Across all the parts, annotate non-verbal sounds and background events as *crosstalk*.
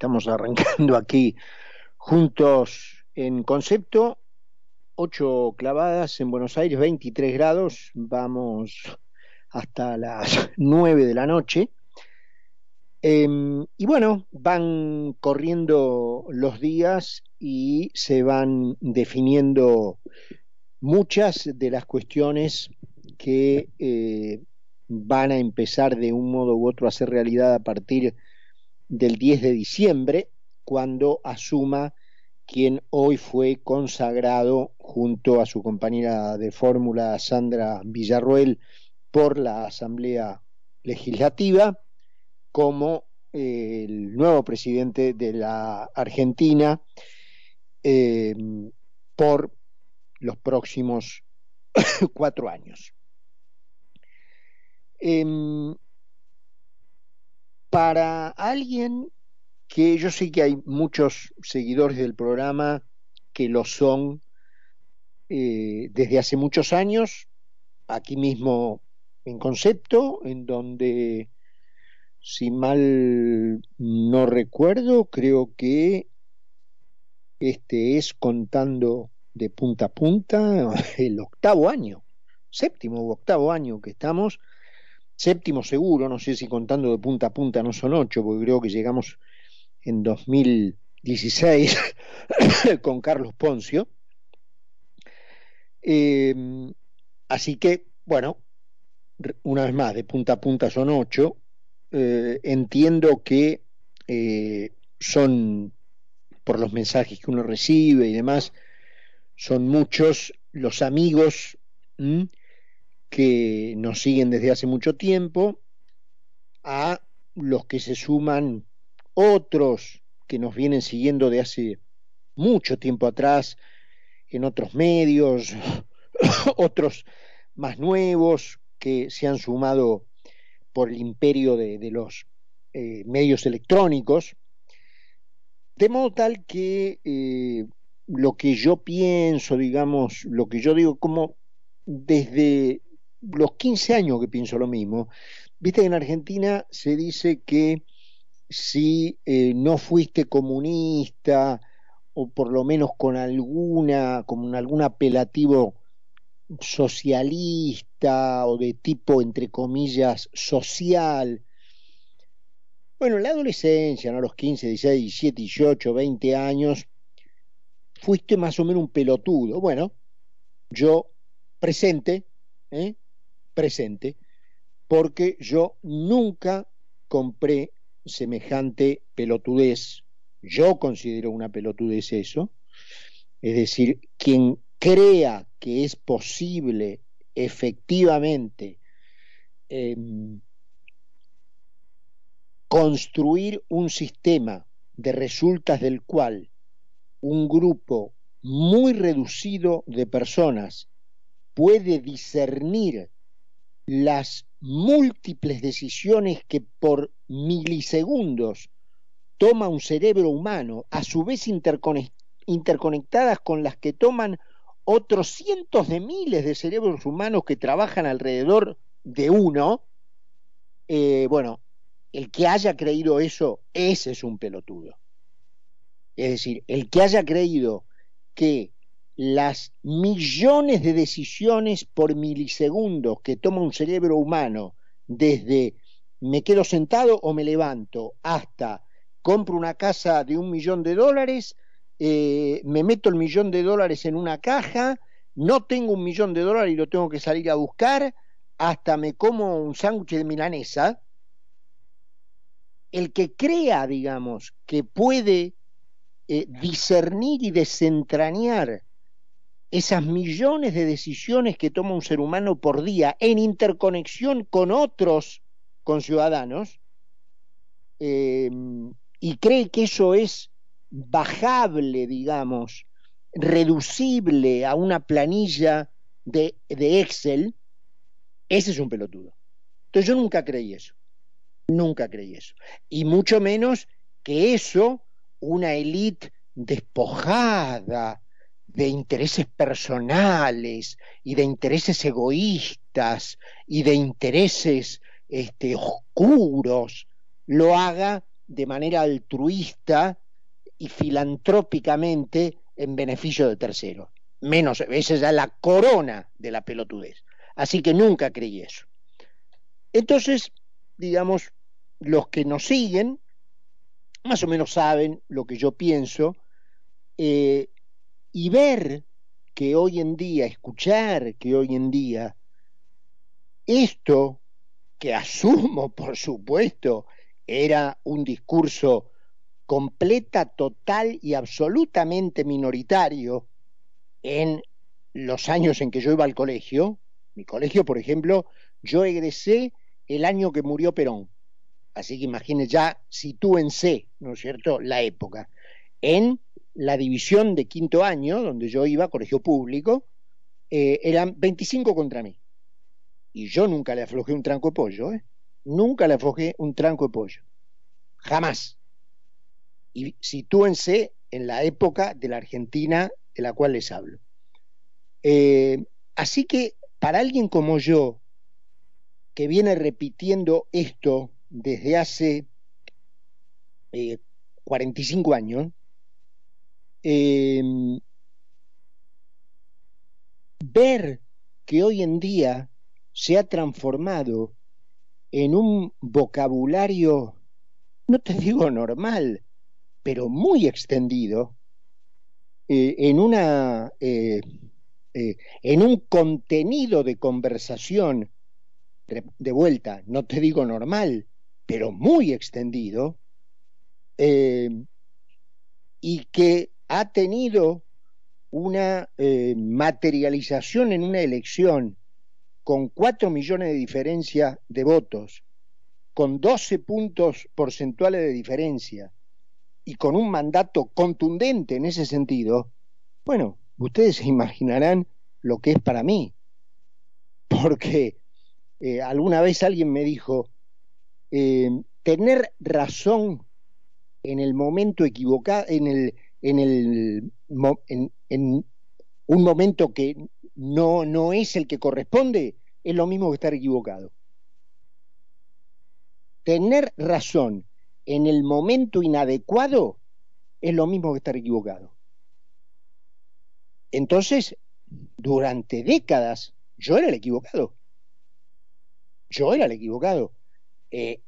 Estamos arrancando aquí juntos en concepto. Ocho clavadas en Buenos Aires, 23 grados. Vamos hasta las nueve de la noche. Em, y bueno, van corriendo los días y se van definiendo muchas de las cuestiones que eh, van a empezar de un modo u otro a ser realidad a partir del 10 de diciembre, cuando asuma quien hoy fue consagrado junto a su compañera de fórmula Sandra Villarruel por la Asamblea Legislativa como eh, el nuevo presidente de la Argentina eh, por los próximos *coughs* cuatro años. Em, para alguien que yo sé que hay muchos seguidores del programa que lo son eh, desde hace muchos años, aquí mismo en concepto, en donde, si mal no recuerdo, creo que este es contando de punta a punta *laughs* el octavo año, séptimo u octavo año que estamos séptimo seguro, no sé si contando de punta a punta no son ocho, porque creo que llegamos en 2016 *coughs* con Carlos Poncio. Eh, así que, bueno, una vez más, de punta a punta son ocho. Eh, entiendo que eh, son, por los mensajes que uno recibe y demás, son muchos los amigos que nos siguen desde hace mucho tiempo, a los que se suman otros que nos vienen siguiendo de hace mucho tiempo atrás en otros medios, *coughs* otros más nuevos que se han sumado por el imperio de, los eh, medios electrónicos, de modo tal que eh, lo que yo pienso, digamos, lo que yo digo, como desde los 15 años que pienso lo mismo. Viste que en Argentina se dice que si eh, no fuiste comunista o por lo menos con alguna, con algún apelativo socialista o de tipo, entre comillas, social. Bueno, en la adolescencia, ¿no? a los 15, 16, 17, 18, 20 años, fuiste más o menos un pelotudo. Bueno, yo presente, ¿eh? Presente, porque yo nunca compré semejante pelotudez. Yo considero una pelotudez eso. Es decir, quien crea que es posible efectivamente em, construir un sistema de resultas del cual un grupo muy reducido de personas puede discernir las múltiples decisiones que por milisegundos toma un cerebro humano, a su vez interconectadas con las que toman otros cientos de miles de cerebros humanos que trabajan alrededor de uno, eh, bueno, el que haya creído eso, ese es un pelotudo. Es decir, el que haya creído que las millones de decisiones por milisegundos que toma un cerebro humano, desde me quedo sentado o me levanto, hasta compro una casa de un millón de dólares, eh, me meto el millón de dólares en una caja, no tengo un millón de dólares y lo tengo que salir a buscar, hasta me como un sándwich de milanesa, el que crea, digamos, que puede eh, discernir y desentrañar esas millones de decisiones que toma un ser humano por día en interconexión con otros conciudadanos eh, y cree que eso es bajable, digamos, reducible a una planilla de, de Excel, ese es un pelotudo. Entonces yo nunca creí eso, nunca creí eso. Y mucho menos que eso, una élite despojada, de intereses personales y de intereses egoístas y de intereses este, oscuros lo haga de manera altruista y filantrópicamente en beneficio de terceros. Menos, esa es la corona de la pelotudez. Así que nunca creí eso. Entonces, digamos, los que nos siguen, más o menos saben lo que yo pienso, eh, y ver que hoy en día, escuchar que hoy en día, esto que asumo, *laughs* por supuesto, era un discurso completa, total y absolutamente minoritario en los años en que yo iba al colegio. Mi colegio, por ejemplo, yo egresé el año que murió Perón. Así que imagínense, ya sitúense, ¿no es cierto?, la época. En la división de quinto año, donde yo iba, colegio público, eh, eran 25 contra mí. Y yo nunca le aflojé un tranco de pollo, ¿eh? Nunca le aflojé un tranco de pollo. Jamás. Y sitúense en la época de la Argentina de la cual les hablo. Eh, así que para alguien como yo, que viene repitiendo esto desde hace 45 años, Em, ver que hoy en día se ha transformado en un vocabulario, no te *laughs* digo normal, pero muy extendido, eh, en, una, eh, eh, en un contenido de conversación, de, vuelta, no te digo normal, pero muy extendido, y que ha tenido una eh, materialización en una elección con 4 millones de diferencia de votos, con 12 puntos porcentuales de diferencia y con un mandato contundente en ese sentido, bueno, ustedes se imaginarán lo que es para mí. Porque eh, alguna vez alguien me dijo, eh, tener razón en el momento equivocado, en el en, el, en, un momento que no, no es el que corresponde, es lo mismo que estar equivocado. Tener razón en el momento inadecuado es lo mismo que estar equivocado. Entonces, durante décadas, yo era el equivocado. Yo era el equivocado. Eh,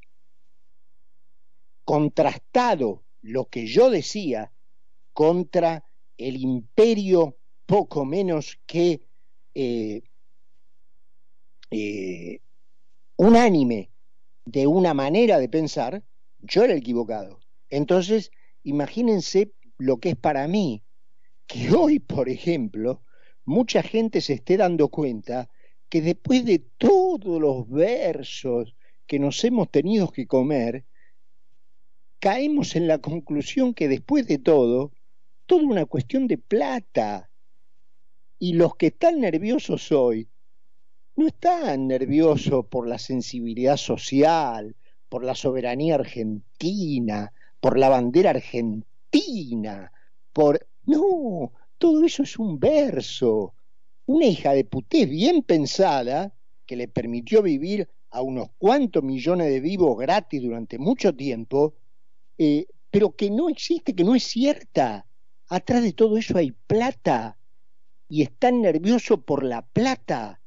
contrastado lo que yo decía contra el imperio poco menos que eh, eh, unánime de una manera de pensar, yo era equivocado. Entonces, imagínense lo que es para mí que *laughs* hoy, por ejemplo, mucha gente se esté dando cuenta que después de todos los versos que nos hemos tenido que comer, caemos en la conclusión que después de todo, toda una cuestión de plata. Y los que están nerviosos hoy no están nerviosos por la sensibilidad social, por la soberanía argentina, por la bandera argentina, por... No, todo eso es un verso. Una hija de puté bien pensada que le permitió vivir a unos cuantos millones de vivos gratis durante mucho tiempo, eh, pero que no existe, que no es cierta. Atrás de todo eso hay plata y están nerviosos por la plata.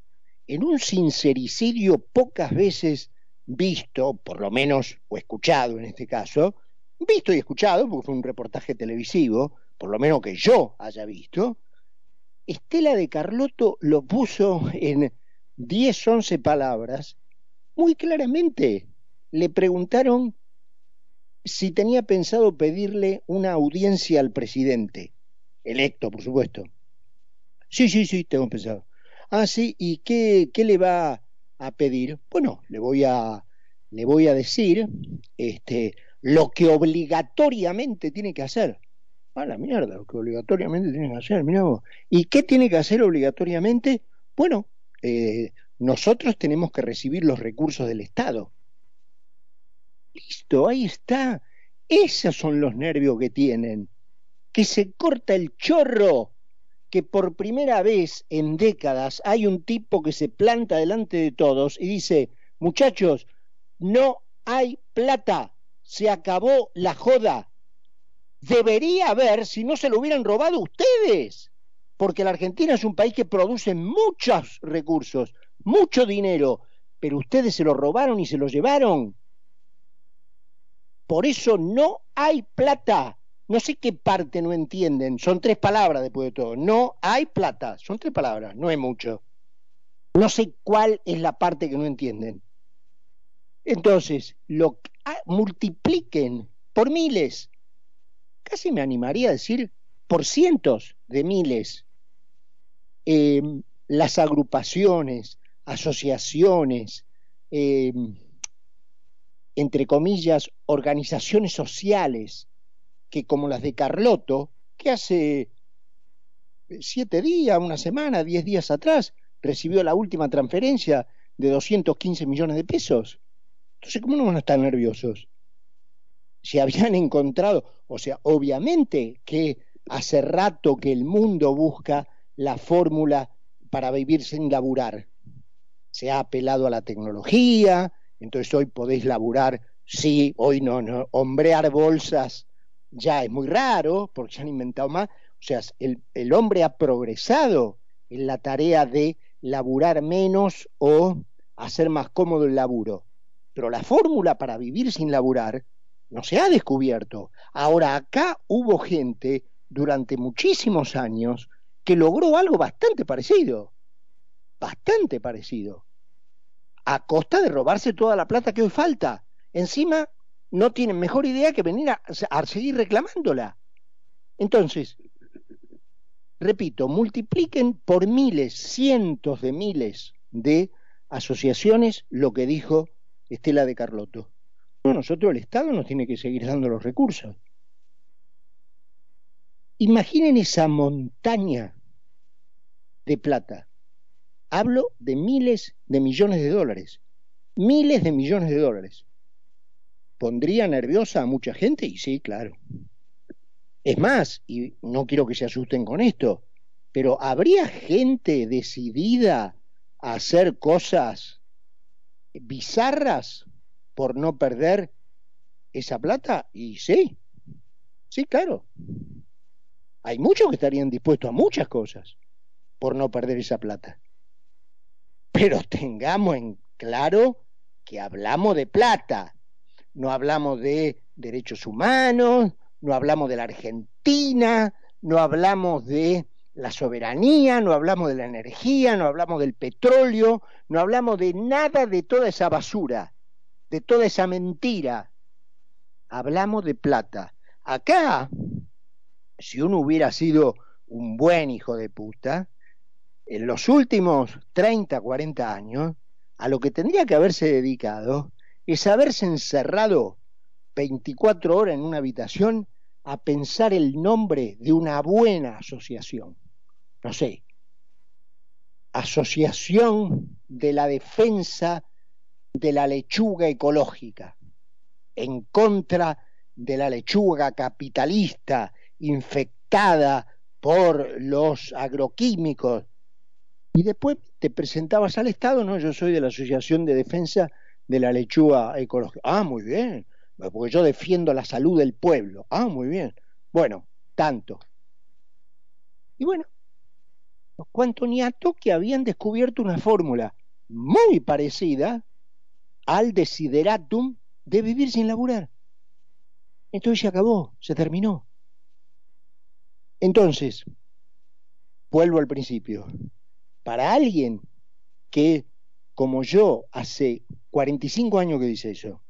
En un sincericidio pocas veces visto, por lo menos, o escuchado en este caso, visto y escuchado, porque fue un reportaje televisivo, por lo menos que yo haya visto, Estela de Carlotto lo puso en 10, 11 palabras, muy claramente. Le preguntaron si tenía pensado pedirle una audiencia al presidente, electo, por supuesto. Sí, sí, sí, tengo pensado. Ah, sí, ¿y qué, qué le va a pedir? Bueno, le voy a, le voy a decir este, lo que obligatoriamente tiene que hacer. A la mierda, lo que obligatoriamente tiene que hacer, mira vos. ¿Y qué tiene que hacer obligatoriamente? Bueno, eh, nosotros tenemos que recibir los recursos del Estado. Listo, ahí está. Esos son los nervios que tienen. Que se corta el chorro. Que por primera vez en décadas hay un tipo que se planta delante de todos y dice, muchachos, no hay plata. se acabó la joda. Debería haber si no se lo hubieran robado ustedes, porque la Argentina es un país que produce muchos recursos, mucho dinero, pero ustedes se lo robaron y se lo llevaron. Por eso no hay plata. No sé qué parte no entienden. Son tres palabras después de todo. No hay plata. Son tres palabras, no es mucho. No sé cuál es la parte que no entienden. Entonces, lo ah, multipliquen por miles. Casi me animaría a decir por cientos de miles. Em, las agrupaciones, asociaciones, em, entre comillas, organizaciones sociales, que como las de Carloto, que hace siete días, una semana, diez días atrás, recibió la última transferencia de 215 millones de pesos. Entonces, ¿cómo no van a estar nerviosos? Si habían *laughs* encontrado, o sea, obviamente que hace rato que el mundo busca la fórmula para vivir sin laburar. Se ha apelado a la tecnología, entonces hoy podéis laburar, sí, hoy no, no, hombrear bolsas ya es muy raro, porque se han inventado más. O sea, el, el hombre ha progresado en la tarea de laburar menos o hacer más cómodo el laburo. Pero la fórmula para vivir sin laburar no se ha descubierto. Ahora, acá hubo gente durante muchísimos años que logró algo bastante parecido, bastante parecido, a costa de robarse toda la plata que hoy falta. Encima, no tienen mejor idea que venir a, seguir reclamándola. Entonces, repito, multipliquen por miles, cientos de miles de asociaciones lo que dijo Estela de Carlotto. No, nosotros el Estado nos tiene que seguir dando los recursos. Imaginen esa montaña de plata. Hablo de miles de millones de dólares. Miles de millones de dólares. ¿Pondría nerviosa a mucha gente? Y sí, claro. Es más, y no quiero que se asusten con esto, pero ¿habría gente decidida a hacer cosas bizarras por no perder esa plata? Y sí, sí, claro. Hay muchos que estarían dispuestos a muchas cosas por no perder esa plata. Pero tengamos en claro que hablamos de plata, no hablamos de derechos humanos, no hablamos de la Argentina, no hablamos de la soberanía, no hablamos de la energía, no hablamos del petróleo, no hablamos de nada de toda esa basura, de toda esa mentira. Hablamos de plata. Acá, si uno hubiera sido un buen hijo de puta, en los últimos 30, 40 años, a lo que tendría que haberse dedicado es haberse encerrado 24 horas en una habitación a pensar el nombre de una buena asociación. No sé, Asociación de la Defensa de la Lechuga Ecológica, en contra de la lechuga capitalista infectada por los agroquímicos. Y después te presentabas al Estado, no, yo soy de la Asociación de Defensa de la Lechuga Ecológica. Ah, muy bien porque yo defiendo la salud del pueblo. Ah, muy bien. Bueno, tanto. Y bueno, los cuantoniatos que habían descubierto una fórmula muy parecida al desideratum de vivir sin laburar. Entonces se acabó, se terminó. Entonces, vuelvo al principio. Para alguien que, como yo, hace 45 años que dice eso,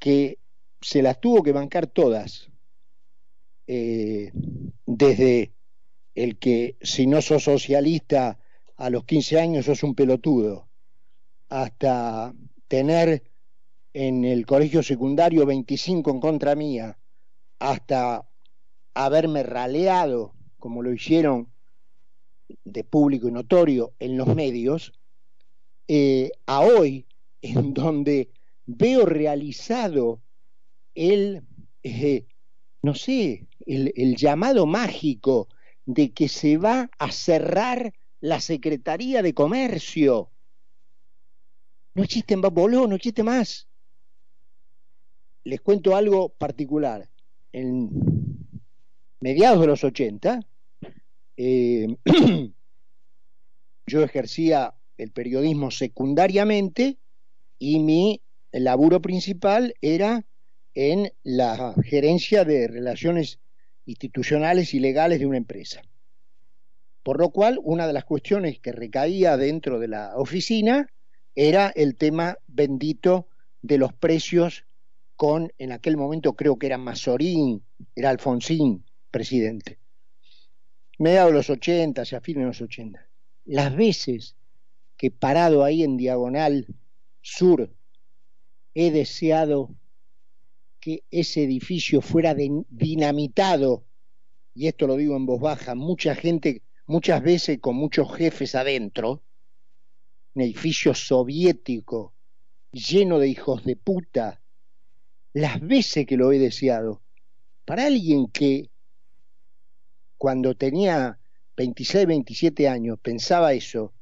que se las tuvo que bancar todas, eh, desde el que si no sos socialista a los 15 años sos un pelotudo, hasta tener en el colegio secundario 25 en contra mía, hasta haberme raleado, como lo hicieron de público y notorio en los medios, eh, a hoy, *laughs* en donde veo realizado el, eh, no sé, el, llamado mágico de que se va a cerrar la Secretaría de Comercio. No existe en Baboló, no existe más. les cuento algo particular. En mediados de los 80, eh, *clears throat* yo ejercía el periodismo secundariamente y mi laburo principal era en la gerencia de relaciones institucionales y legales de una empresa. Por lo cual, una de las cuestiones que recaía dentro de la oficina era el tema bendito de los precios con, en aquel momento creo que era Mazorín, era Alfonsín presidente. Mediados de los 80, a fines de los 80. Las veces que parado ahí en diagonal sur he deseado que ese edificio fuera dinamitado, y esto lo digo en voz baja, mucha gente, muchas veces con muchos jefes adentro, un edificio soviético lleno de hijos de puta, las veces que lo he deseado, para alguien que cuando tenía 26, 27 años pensaba eso,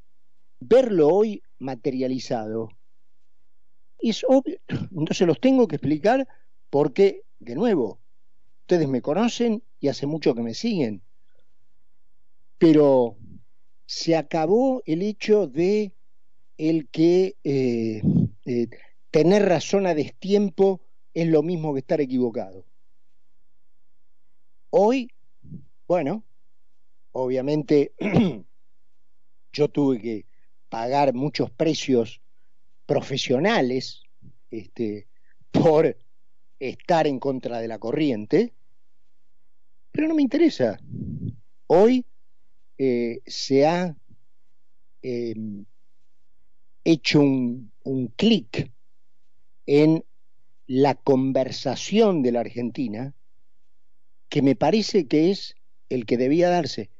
verlo hoy materializado es obvio. *clears throat* Entonces los tengo que explicar porque, de nuevo, ustedes me conocen y hace mucho que me siguen. Pero se acabó el hecho de el que eh, eh, tener razón a destiempo es lo mismo que estar equivocado. Hoy, bueno, obviamente *clears throat* yo tuve que pagar muchos precios profesionales este, por estar en contra de la corriente, pero no me interesa. Hoy eh, se ha em, hecho un, un clic en la conversación de la Argentina que me parece que es el que debía darse,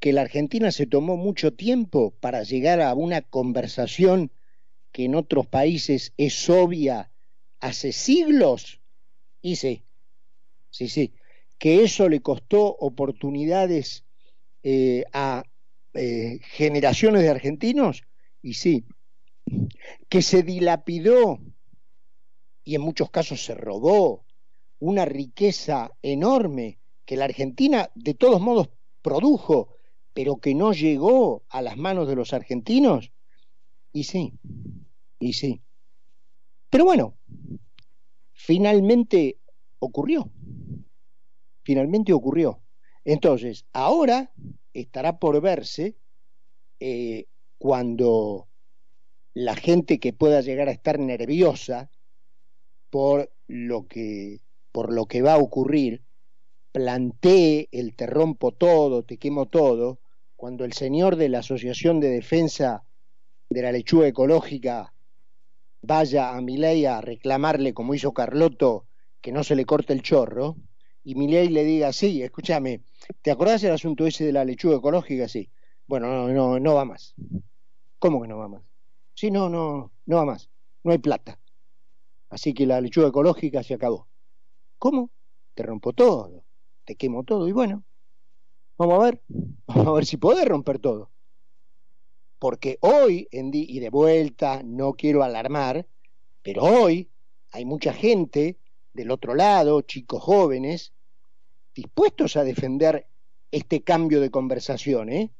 que la Argentina se tomó mucho tiempo para llegar a una conversación que en otros países es obvia hace siglos, y sí, sí, sí, que eso le costó oportunidades eh, a eh, generaciones de argentinos, y sí, que se dilapidó y en muchos casos se robó una riqueza enorme que la Argentina de todos modos produjo, pero que no llegó a las manos de los argentinos, y sí, y sí. Pero bueno, finalmente ocurrió. Finalmente ocurrió. Entonces, ahora estará por verse eh, cuando la gente que pueda llegar a estar nerviosa por lo que, por lo que va a ocurrir, plantee el te rompo todo, te quemo todo, cuando el señor de la Asociación de Defensa de la Lechuga Ecológica vaya a Milei a reclamarle, como hizo Carlotto, que no se le corte el chorro, y Milei le diga, sí, escúchame, ¿te acordás del asunto ese de la lechuga ecológica? Sí. Bueno, no, no, no va más. ¿Cómo que no va más? Sí, no, no, no va más. No hay plata. Así que la lechuga ecológica se acabó. ¿Cómo? Te rompo todo, te quemo todo. Y bueno, vamos a ver, *laughs* vamos a ver si podés romper todo porque hoy, en y de vuelta, no quiero alarmar, pero hoy hay mucha gente del otro lado, chicos jóvenes, dispuestos a defender este cambio de conversación, ¿eh?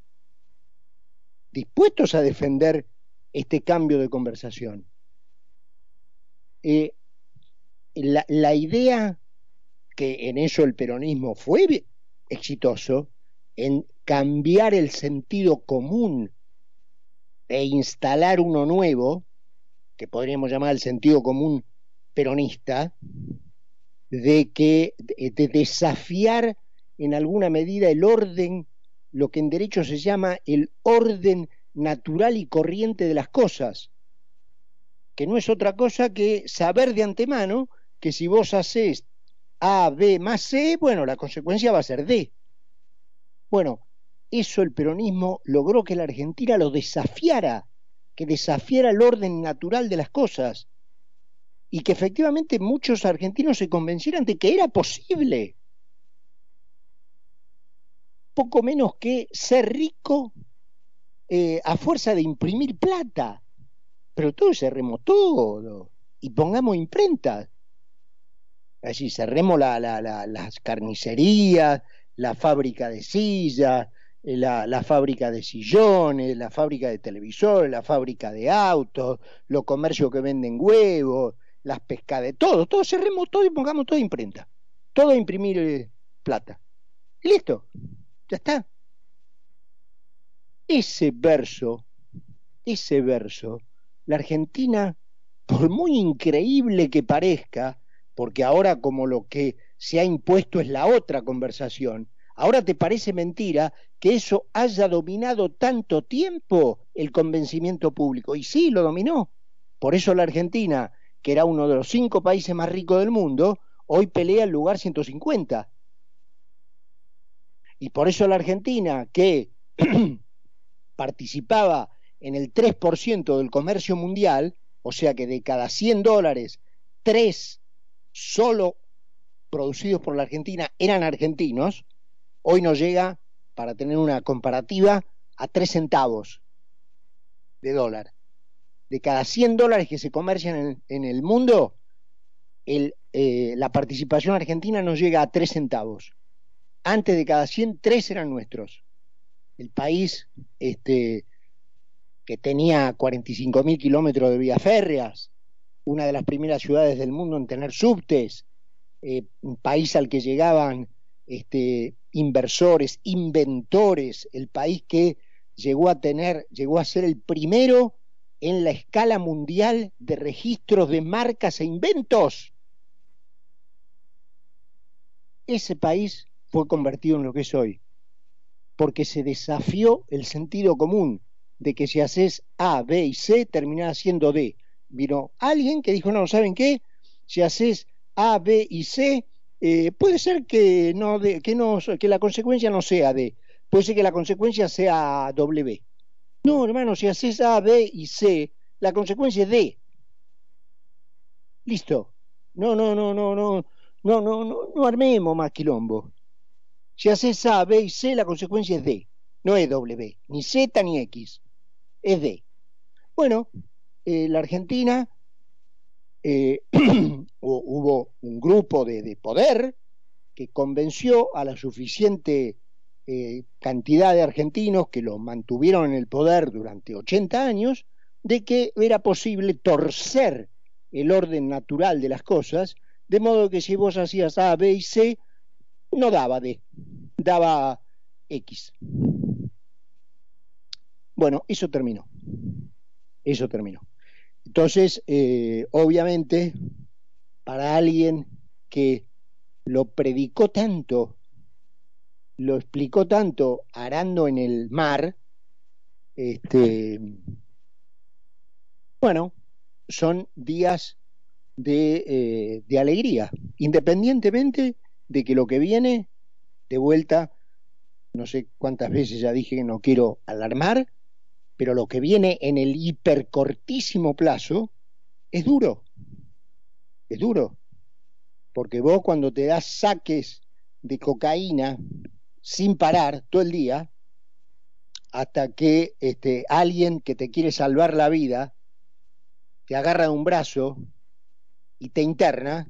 dispuestos a defender este cambio de conversación. Eh, la, la idea que en eso el peronismo fue exitoso, en cambiar el sentido común e instalar uno nuevo, que podríamos llamar el sentido común peronista, de que de desafiar en alguna medida el orden, lo que en derecho se llama el orden natural y corriente de las cosas, que no es otra cosa que saber de antemano que si vos haces A, B más C, bueno, la consecuencia va a ser D. Bueno, eso el peronismo logró que la Argentina lo desafiara, que desafiara el orden natural de las cosas y que efectivamente muchos argentinos se convencieran de que era posible. Poco menos que ser rico eh, a fuerza de imprimir plata. Pero todo se remotó y pongamos imprenta. Así cerremos las carnicerías, la fábrica de sillas, la, la, fábrica de sillones, la fábrica de televisores, la fábrica de autos, los comercios que venden huevos, las pescadas, todo, todo cerremos todo y pongamos todo imprenta. Todo a imprimir eh, plata. Y listo, ya está. Ese verso, ese verso, la Argentina, por muy increíble que parezca, porque ahora como lo que se ha impuesto es la otra conversación, ahora te parece mentira que eso haya dominado tanto tiempo el convencimiento público. Y sí, lo dominó. Por eso la Argentina, que era uno de los cinco países más ricos del mundo, hoy pelea el lugar 150. Y por eso la Argentina, que *clears throat* participaba en el 3% del comercio mundial, o sea que de cada 100 dólares, 3 solo producidos por la Argentina eran argentinos, hoy nos llega, para tener una comparativa, a 3 centavos de dólar. De cada 100 dólares que se comercian en, el mundo, el, eh, la participación argentina nos llega a 3 centavos. Antes de cada 100, 3 eran nuestros el país este, que tenía 45 mil kilómetros de vías férreas, una de las primeras ciudades del mundo en tener subtes, eh, un país al que llegaban este, inversores, inventores, el país que llegó a tener, llegó a ser el primero en la escala mundial de registros de marcas e inventos. Ese país fue convertido en lo que es hoy porque se desafió el sentido común de que si haces A, B y C, terminás haciendo D. Vino alguien que dijo, no, ¿saben qué? Si haces A, B y C, eh, puede ser que, no que, no, que la consecuencia no sea D, puede ser que la consecuencia sea W. No, hermano, si haces A, B y C, la consecuencia es D. Listo. No, no, no, no, no, no, no, no, no armemos más quilombo. Si haces A, B y C, la consecuencia es D. No es W, ni Z ni X. Es D. Bueno, eh, la Argentina eh, *clears throat* hubo un grupo de, poder que convenció a la suficiente eh, cantidad de argentinos que lo mantuvieron en el poder durante 80 años de que era posible torcer el orden natural de las cosas, de modo que si vos hacías A, B y C, no daba D, daba X. Bueno, eso terminó. Eso terminó. Entonces, eh, obviamente, para alguien que lo predicó tanto, lo explicó tanto arando en el mar, este, bueno, son días de, eh, de alegría, independientemente de que lo que viene de vuelta, no sé cuántas veces ya dije que no quiero alarmar, pero lo que viene en el hipercortísimo plazo es duro, es duro, porque vos cuando te das saques de cocaína sin parar todo el día, hasta que este, alguien que te quiere salvar la vida te agarra de un brazo y te interna,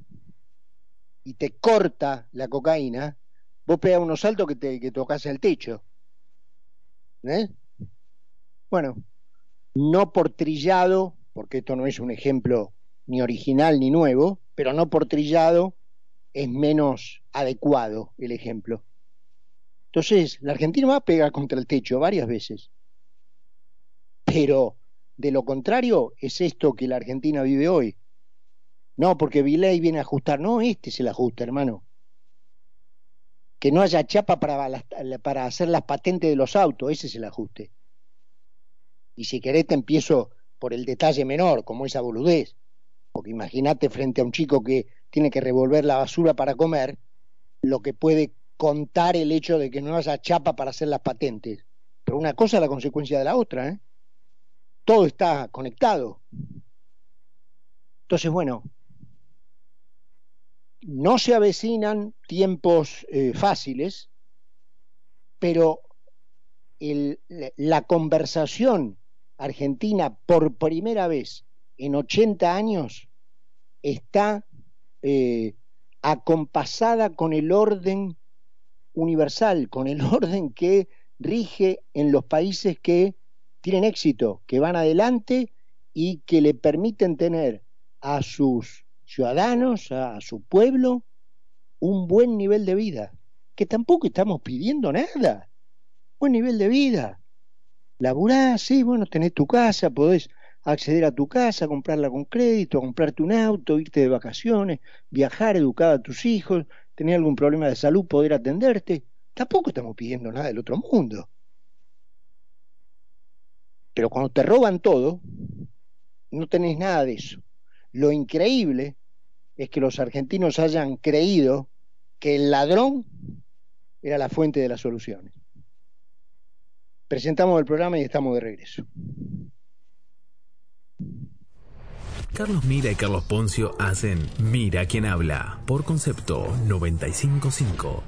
y te corta la cocaína, vos pegas unos saltos que te que tocas el techo. ¿Eh? Bueno, no por trillado, porque esto no es un ejemplo ni original ni nuevo, pero no por trillado es menos adecuado el ejemplo. Entonces, la Argentina va a pegar contra el techo varias veces. Pero de lo contrario es esto que la Argentina vive hoy. No, porque Viley viene a ajustar. No, este es el ajuste, hermano. Que no haya chapa para, para hacer las patentes de los autos, ese es el ajuste. Y si querés te empiezo por el detalle menor, como esa boludez. Porque imagínate frente a un chico que tiene que revolver la basura para comer, lo que puede contar el hecho de que no haya chapa para hacer las patentes. Pero una cosa es la consecuencia de la otra, ¿eh? Todo está conectado. Entonces, bueno, no se avecinan tiempos eh, fáciles, pero la conversación argentina por primera vez en 80 años está eh, acompasada con el orden universal, con el *laughs* orden que rige en los países que tienen éxito, que van adelante y que le permiten tener a sus ciudadanos, a su pueblo, un buen nivel de vida, que tampoco estamos pidiendo nada, buen nivel de vida. Laburás, sí, bueno, tenés tu casa, podés acceder a tu casa, comprarla con crédito, comprarte un auto, irte de vacaciones, viajar, educar a tus hijos, tener algún problema de salud, poder atenderte. Tampoco estamos pidiendo nada del otro mundo. Pero cuando te roban todo, no tenés nada de eso. Lo increíble es que los argentinos hayan creído que el ladrón era la fuente de las soluciones. Presentamos el programa y estamos de regreso. Carlos Mira y Carlos Poncio hacen Mira quien habla por concepto 955.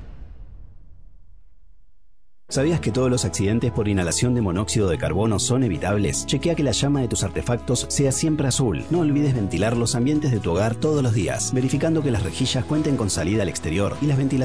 ¿Sabías que todos los accidentes por inhalación de monóxido de carbono son evitables? Chequea que la llama de tus artefactos sea siempre azul. No olvides ventilar los ambientes de tu hogar todos los días, verificando que las rejillas cuenten con salida al exterior y las ventilaciones